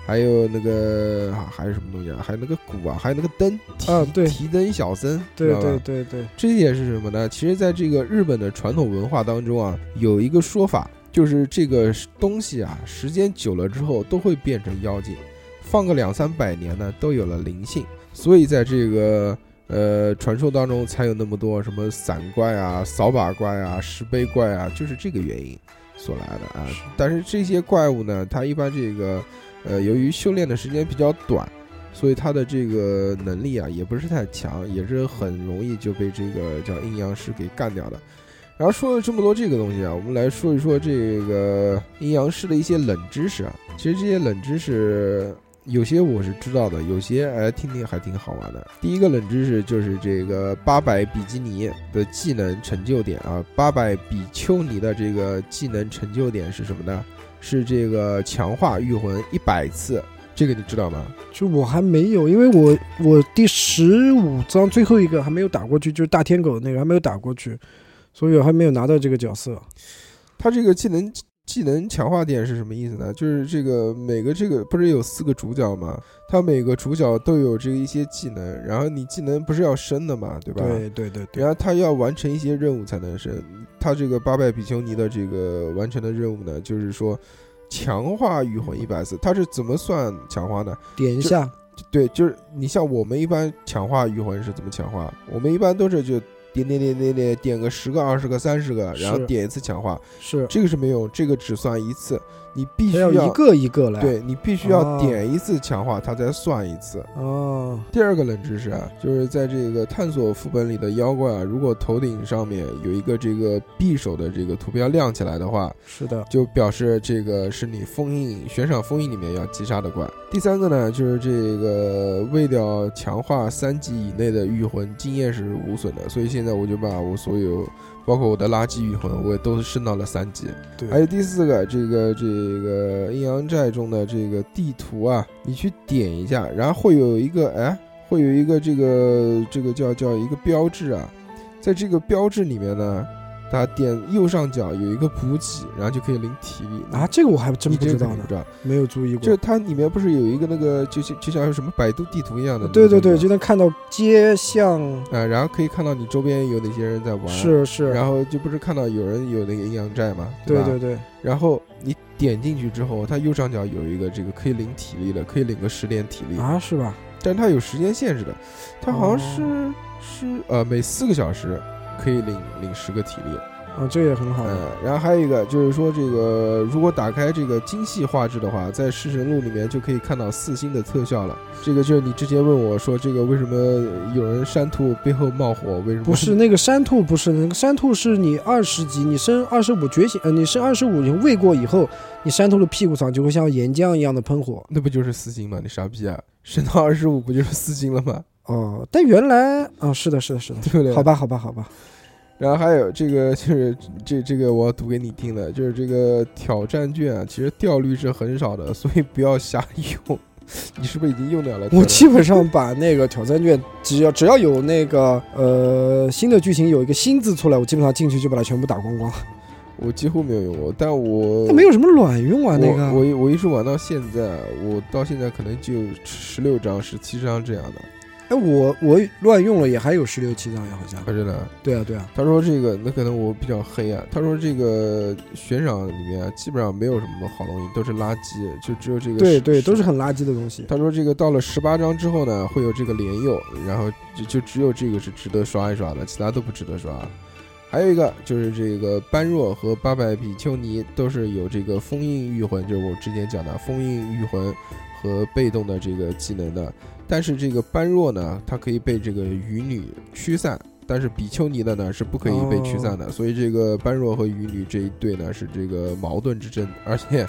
还有那个啊还有什么东西啊？还有那个鼓啊，还有那个灯，提
啊对
提灯小僧，
对对对对，
这些是什么呢？其实，在这个日本的传统文化当中啊，有一个说法，就是这个东西啊，时间久了之后都会变成妖精，放个两三百年呢，都有了灵性。所以，在这个呃传说当中，才有那么多什么散怪啊、扫把怪啊、石碑怪啊，就是这个原因所来的啊。但是这些怪物呢，它一般这个呃，由于修炼的时间比较短。所以它的这个能力啊，也不是太强，也是很容易就被这个叫阴阳师给干掉的。然后说了这么多这个东西啊，我们来说一说这个阴阳师的一些冷知识啊。其实这些冷知识有些我是知道的，有些哎听听还挺好玩的。第一个冷知识就是这个八百比基尼的技能成就点啊，八百比丘尼的这个技能成就点是什么呢？是这个强化御魂一百次，这个你知道吗？
就我还没有，因为我我第十五章最后一个还没有打过去，就是大天狗那个还没有打过去，所以我还没有拿到这个角色。
他这个技能技能强化点是什么意思呢？就是这个每个这个不是有四个主角吗？他每个主角都有这个一些技能，然后你技能不是要升的嘛，对吧？
对对对对
然，后他要完成一些任务才能升。他这个八百比丘尼的这个完成的任务呢，就是说强化御魂一百次。他是怎么算强化呢？
点一下，
对，就是你像我们一般强化御魂是怎么强化？我们一般都是就点点点点点点个十个、二十个、三十个，然后点一次强化。
是。
这个是没用，这个只算一次，你必须
它要一个一个来。
对你必须要
哦
点一次强化，它才算一次。
哦，
第二个冷知识啊，就是在这个探索副本里的妖怪啊，如果头顶上面有一个这个匕首的这个图标亮起来的话，
是的，
就表示这个是你封印悬赏封印里面要击杀的怪。第三个呢，就是这个为了强化三级以内的御魂，经验是无损的，所以现在我就把我所有，包括我的垃圾御魂，我也都升到了三级。
对，
还有第四个，这个这个阴阳寨中的这个地图啊，你去点一下，然后会有一个哎，会有一个这个这个叫叫一个标志啊，在这个标志里面呢，它点右上角有一个补给，然后就可以领体力。
啊，这个我还真不知道呢。没有注意过。
就它里面不是有一个那个，就像就像什么百度地图一样的，
对对对，
就
就能看到街巷，
啊，然后可以看到你周边有哪些人在玩，，
是是，
然后就不是看到有人有那个阴阳寨嘛，
对对对，
然后你点进去之后，它右上角有一个这个可以领体力的，可以领个十点体力，
啊是吧？
但它有时间限制的，它好像是、
哦。
是呃每四个小时可以领领十个体力，
啊，这也很好的。
呃，然后还有一个就是说这个如果打开这个精细画质的话，在弑神录里面就可以看到四星的特效了。这个就是你之前问我说这个为什么有人山兔背后冒火，为什么
不是那个山兔，不是那个山兔，是你二十级，你升二十五觉醒，呃，你升二十五，你喂过以后，你山兔的屁股上就会像岩浆一样的喷火。
那不就是四星吗？你傻逼啊！升到二十五不就是四星了吗？
哦，但原来啊，是的，是的，是的，
对不对？
好吧，好吧，好吧。
然后还有这个 就是这这个我要读给你听的，就是这个挑战卷啊，其实掉率是很少的，所以不要瞎用。你是不是已经用掉了？
我基本上把那个挑战卷，只要只要有那个呃新的剧情有一个新字出来，我基本上进去就把它全部打光光。
我几乎没有用过，但我
它没有什么卵用啊，那个
我我我一直玩到现在，我到现在可能就十六张、十七张这样的，
哎，我我乱用了也还有十六七张呀，好像。
真的。
对啊，对啊，
他说这个，那可能我比较黑啊。他说这个悬赏里面啊基本上没有什么好东西，都是垃圾，就只有这个
对对，都是很垃圾的东西。
他说这个到了十八章之后呢，会有这个连诱，然后就就只有这个是值得刷一刷的，其他都不值得刷。还有一个就是这个般若和八百比丘尼都是有这个封印御魂，就是我之前讲的封印御魂和被动的这个技能的。但是这个般若呢，它可以被这个鱼女驱散，但是比丘尼的呢是不可以被驱散的。所以这个般若和鱼女这一对呢是这个矛盾之争，而且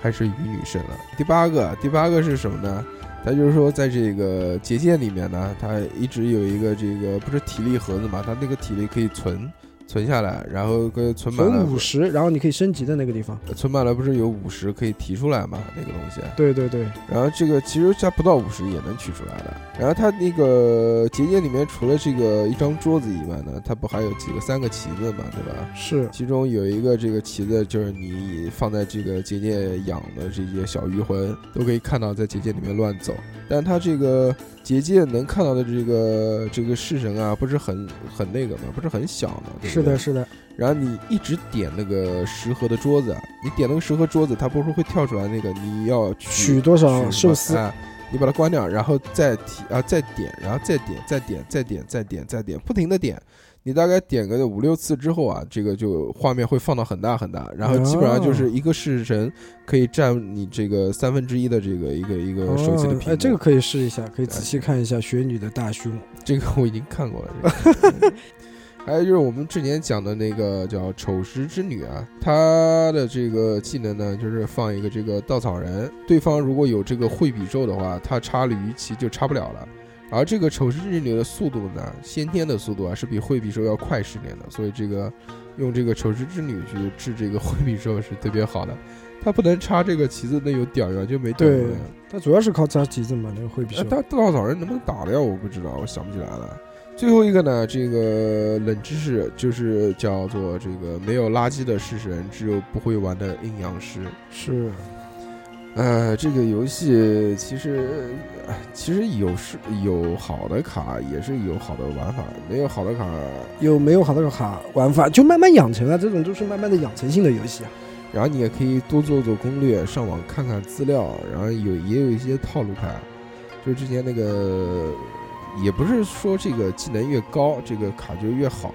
还是鱼女胜了。第八个，第八个是什么呢？他就是说，在这个结界里面呢，他一直有一个这个不是体力盒子嘛，他那个体力可以存存下来，然后跟存满了
存五十，然后你可以升级的那个地方。
存满了不是有五十可以提出来吗？那个东西，
对对对，
然后这个其实加不到五十也能取出来的。然后它那个结界里面除了这个一张桌子以外呢，它不还有几个三个旗子嘛，对吧？
是
其中有一个这个旗子，就是你放在这个结界养的这些小鱼魂，都可以看到在结界里面乱走。但它这个结界能看到的这个这个式神啊，不是很很那个嘛，不是很小嘛，对对
是的，是的，
然后你一直点那个石盒的桌子，啊你点那个石盒桌子，它不是会跳出来那个你要
取多少寿司？
你把它关掉，然后再提啊，再点，然后再点，再点，再点，再点，再点，不停的点。你大概点个五六次之后啊，这个就画面会放到很大很大，然后基本上就是一个式神可以占你这个三分之一的这个一个一个手机的屏幕。
哦哎，这个可以试一下，可以仔细看一下雪女的大胸。
这个我已经看过了。这个 还有就是我们之前讲的那个叫丑时之女啊，她的这个技能呢，就是放一个这个稻草人，对方如果有这个惠比咒的话，他插鲤鱼旗就插不了了。而这个丑时之女的速度呢，先天的速度啊，是比惠比寿要快十年的，所以这个用这个丑时之女去治这个 惠比寿是特别好的。他不能插这个旗子，那有屌呀，就没屌
对
的。
它主要是靠插旗子嘛，那个惠比寿。
哎但稻草人能不能打掉我不知道，我想不起来了。最后一个呢，这个冷知识就是叫做这个没有垃圾的式神，只有不会玩的阴阳师。
是
呃，这个游戏其实哎其实有是有好的卡，也是有好的玩法，没有好的卡。
有没有好的卡玩法，就慢慢养成啊，这种就是慢慢的养成性的游戏啊。
然后你也可以多做做攻略，上网看看资料，然后有也有一些套路牌，就是之前那个也不是说这个技能越高，这个卡就越好。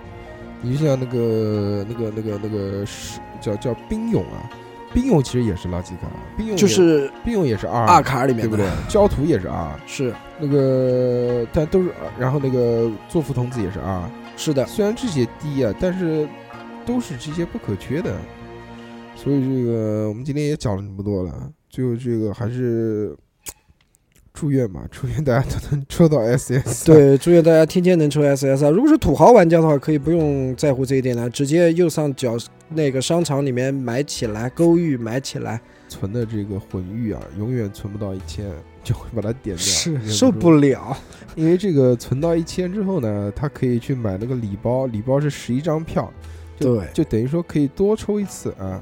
你就像那个那个那个那个是叫叫冰勇啊，冰俑其实也是垃圾卡，兵俑
就是
兵俑也是 R
二卡里面
对不对？焦土也是 R，
是
那个但都是，然后那个作福童子也是 R，
是的，
虽然这些低啊，但是都是这些不可缺的。所以这个我们今天也讲了这么多了，最后这个还是祝愿嘛，祝愿大家都能抽到 SS。
对，祝愿大家天天能抽 SS 啊！如果是土豪玩家的话，可以不用在乎这一点了，直接右上角那个商场里面买起来，勾玉买起来，
存的这个魂玉啊，永远存不到一千，就会把它点掉，
是受不了。
因为这个存到一千之后呢，他可以去买那个礼包，礼包是十一张票，就
对
就等于说可以多抽一次啊。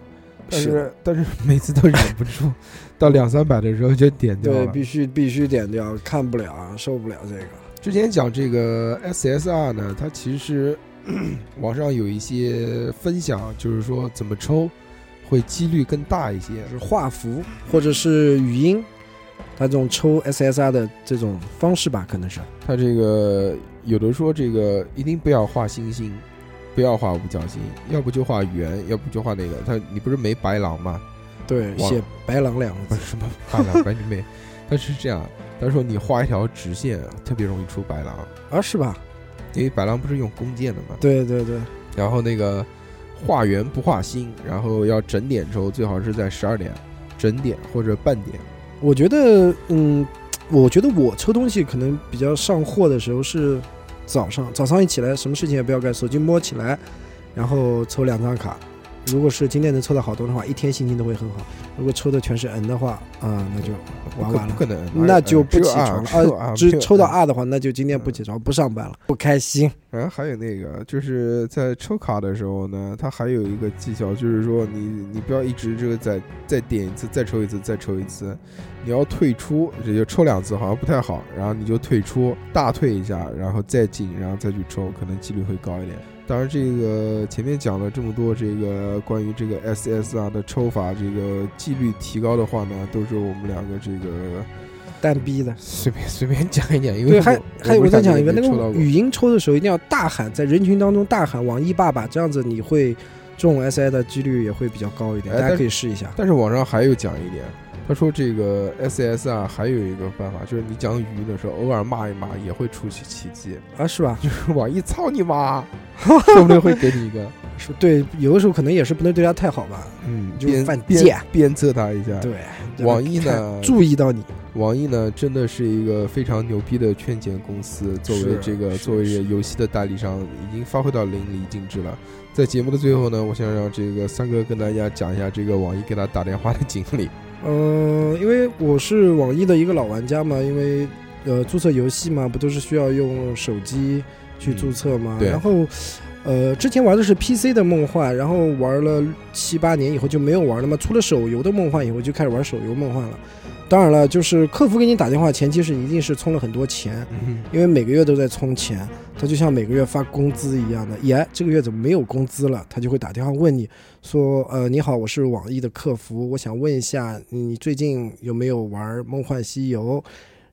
但
是
是但是每次都忍不住，到两三百的时候就点掉
对，必须必须点掉，看不了，受不了这个。
之前讲这个 SSR 呢，它其实 网上有一些分享，就是说怎么抽会几率更大一些。
就是画符或者是语音，它这种抽 SSR 的这种方式吧，可能是
它这个有的说这个一定不要画星星，不要画五角星，要不就画圆，要不就画那个。他你不是没白狼吗？
对写白狼两个字，
什么白狼，白你妹！他是这样，他说你画一条直线特别容易出白狼，
啊是吧？
因为白狼不是用弓箭的嘛。
对对对，
然后那个画圆不画心，然后要整点抽，最好是在十二点整点或者半点。
我觉得嗯，我觉得我抽东西可能比较上货的时候是早上，早上一起来什么事情也不要干，手机摸起来，然后抽两张卡。如果是今天能抽到好多的话，一天心情都会很好。如果抽的全是 N 的话，啊、那就完完了
不可。能，
那就不起床了啊！
只
抽到
二。
二的话，那就今天不起床，不上班了，不开心。
然后还有那个，就是在抽卡的时候呢，它还有一个技巧，就是说你你不要一直这个再再点一次，再抽一次，再抽一次，你要退出，也就抽两次好像不太好，然后你就退出，大退一下，然后再进，然后再去抽，可能几率会高一点。当然，这个前面讲了这么多，这个关于这个 SSR 的抽法，这个几率提高的话呢，都是我们两个这个
单逼的。
随便随便讲一讲，因为
对，还还有我再讲一个，那个语音抽的时候一定要大喊，在人群当中大喊“网易爸爸”，这样子你会中 SI 的几率也会比较高一点，大家可以试一下。
但是网上还有讲一点，他说这个 SSR，还有一个办法，就是你讲语音的时候，偶尔骂一骂也会出奇奇迹，
啊，是吧？
就是网易操你妈，说不定会给你一个，
是，对，有的时候可能也是不能对他太好吧。
嗯，
就
鞭
犯
鞭
贱
鞭策他一下。
对，
网易呢
注意到你，
网易呢真的是一个非常牛逼的劝钱公司，作为这个作为游戏的代理商，已经发挥到淋漓尽致了。在节目的最后呢，我想让这个三哥跟大家讲一下这个网易给他打电话的经历。
嗯、因为我是网易的一个老玩家嘛，因为呃注册游戏嘛，不都是需要用手机去注册嘛？然后呃之前玩的是 PC 的梦幻，然后玩了七八年以后就没有玩了嘛。出了手游的梦幻以后，就开始玩手游梦幻了。当然了，就是客服给你打电话，前期是一定是充了很多钱，
嗯
因为每个月都在充钱，他就像每个月发工资一样的。耶，这个月怎么没有工资了？他就会打电话问你说：“呃，你好，我是网易的客服，我想问一下，你最近有没有玩《梦幻西游》？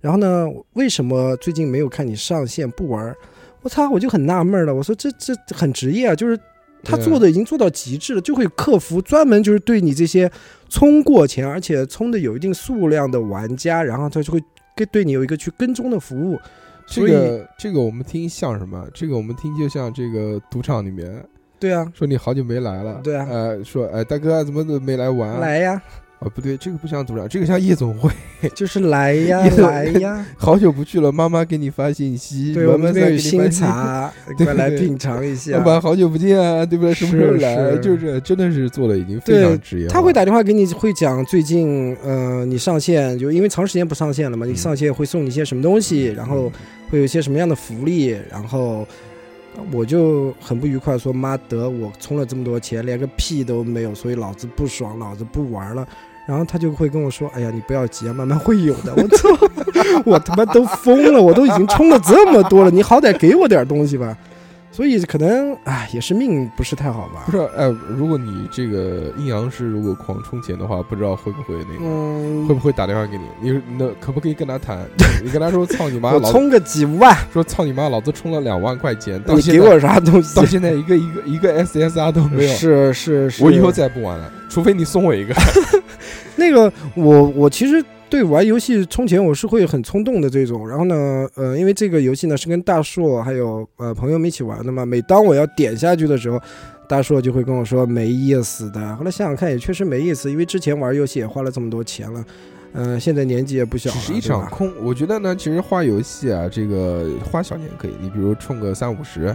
然后呢，为什么最近没有看你上线不玩？”我操，我就很纳闷了。我说这这很职业啊，就是他做的已经做到极致了，就会有客服专门就是对你这些充过钱，而且充的有一定数量的玩家，然后他就会跟对你有一个去跟踪的服务。
这个这个我们听像什么？这个我们听就像这个赌场里面
对啊，
说你好久没来了，
对啊
呃，说哎大哥怎么怎么没来玩？
来呀，
哦不对，这个不像赌场，这个像夜总会，
就是来呀，来呀。
好久不去了，妈妈给你发信息，
我们有新。茶，
对
快来品尝一下
老。板好久不见啊，对不对？什么时候来？就是真的是做的已经非常职业化。
他会打电话给你，会讲最近，呃，你上线就因为长时间不上线了嘛，你
嗯
上线会送你一些什么东西，然后会有一些什么样的福利，然后我就很不愉快，说妈得我充了这么多钱，连个屁都没有，所以老子不爽，老子不玩了。然后他就会跟我说：“哎呀，你不要急啊，慢慢会有的。”我操，我他妈都疯了，我都已经充了这么多了，你好歹给我点东西吧。所以可能，哎，也是命不是太好吧
不。是哎，如果你这个阴阳师如果狂充钱的话，不知道会不会那个。
嗯
会，不会打电话给你？你那可不可以跟他谈？你跟他说：“操你妈！”老 子
我充个几万，
说：“操你妈！老子充了两万块钱，到
你
现在
给我啥东西
到？现在一个一个一个 SSR 都没有。
是是是，
我以后再不玩了，除非你送我一个。
那个我我其实对玩游戏充钱我是会很冲动的这种，然后呢，呃，因为这个游戏呢是跟大硕还有呃朋友们一起玩的嘛，每当我要点下去的时候，大硕就会跟我说没意思的。后来想想看，也确实没意思，因为之前玩游戏也花了这么多钱了，嗯、现在年纪也不小了，
只是一场空。我觉得呢，其实花游戏啊，这个花小钱可以，你比如充个三五十，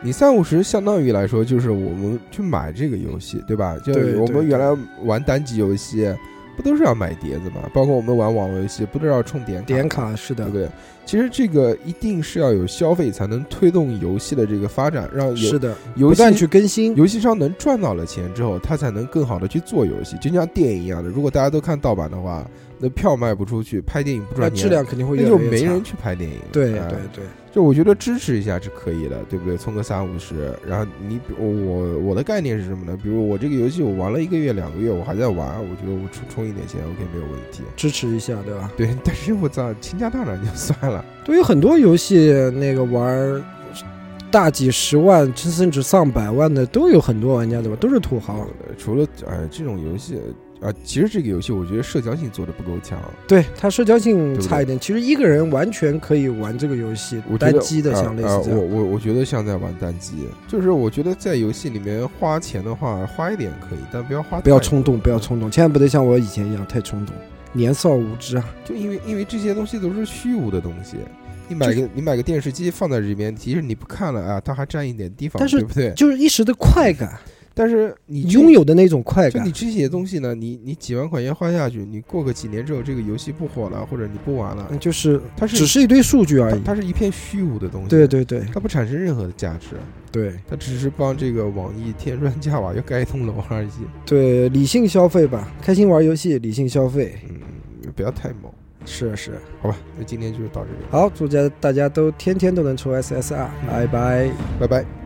你三五十相当于来说就是我们去买这个游戏，对吧？就我们原来玩单机游戏，不都是要买碟子吗？包括我们玩网络游戏，不都是要充点卡？
点卡是的
对不，对？其实这个一定是要有消费才能推动游戏的这个发展，让游
是的，
游戏
不断去更新。
游戏商能赚到了钱之后，他才能更好的去做游戏，就像电影一样的。如果大家都看盗版的话，那票卖不出去，拍电影不赚钱，
质量肯定会
那就
越来越差
没人去拍电影
对对对，
就我觉得支持一下是可以的，对不对？充个三五十，然后你我我的概念是什么呢？比如我这个游戏我玩了一个月两个月，我还在玩，我觉得我充充一点钱 OK 没有问题。
支持一下，对吧？
对，但是我操，倾家荡产就算了。
对于很多游戏，那个玩大几十万甚至上百万的都有很多玩家，对吧？都是土豪。
呃除了呃这种游戏啊、其实这个游戏我觉得社交性做的不够强。
对它社交性差一点，其实一个人完全可以玩这个游戏单机的像类似这样。
我我我觉得像在玩单机，就是我觉得在游戏里面花钱的话，花一点可以，但不要花
不要冲动，不要冲动，千万不得像我以前一样太冲动，年少无知啊！
就因为因为这些东西都是虚无的东西。你买个你买个电视机放在这边，其实你不看了啊，它还占一点地方，
但是
对不对？
就是一时的快感，
但是你
拥有的那种快感
就你，这些东西呢，你你几万块钱花下去，你过个几年之后，这个游戏不火了，或者你不玩了，
嗯就是
它是
只是一堆数据而已。
它是一片虚无的东西，
对，对对
它不产生任何的价值，
对
它只是帮这个网易添砖加瓦，又盖一栋楼而已。
对，理性消费吧，开心玩游戏，理性消费，
嗯，不要太猛，
是是。
好吧？那今天就到这里，
好，祝家大家都天天都能抽 SSR，拜拜。
拜拜。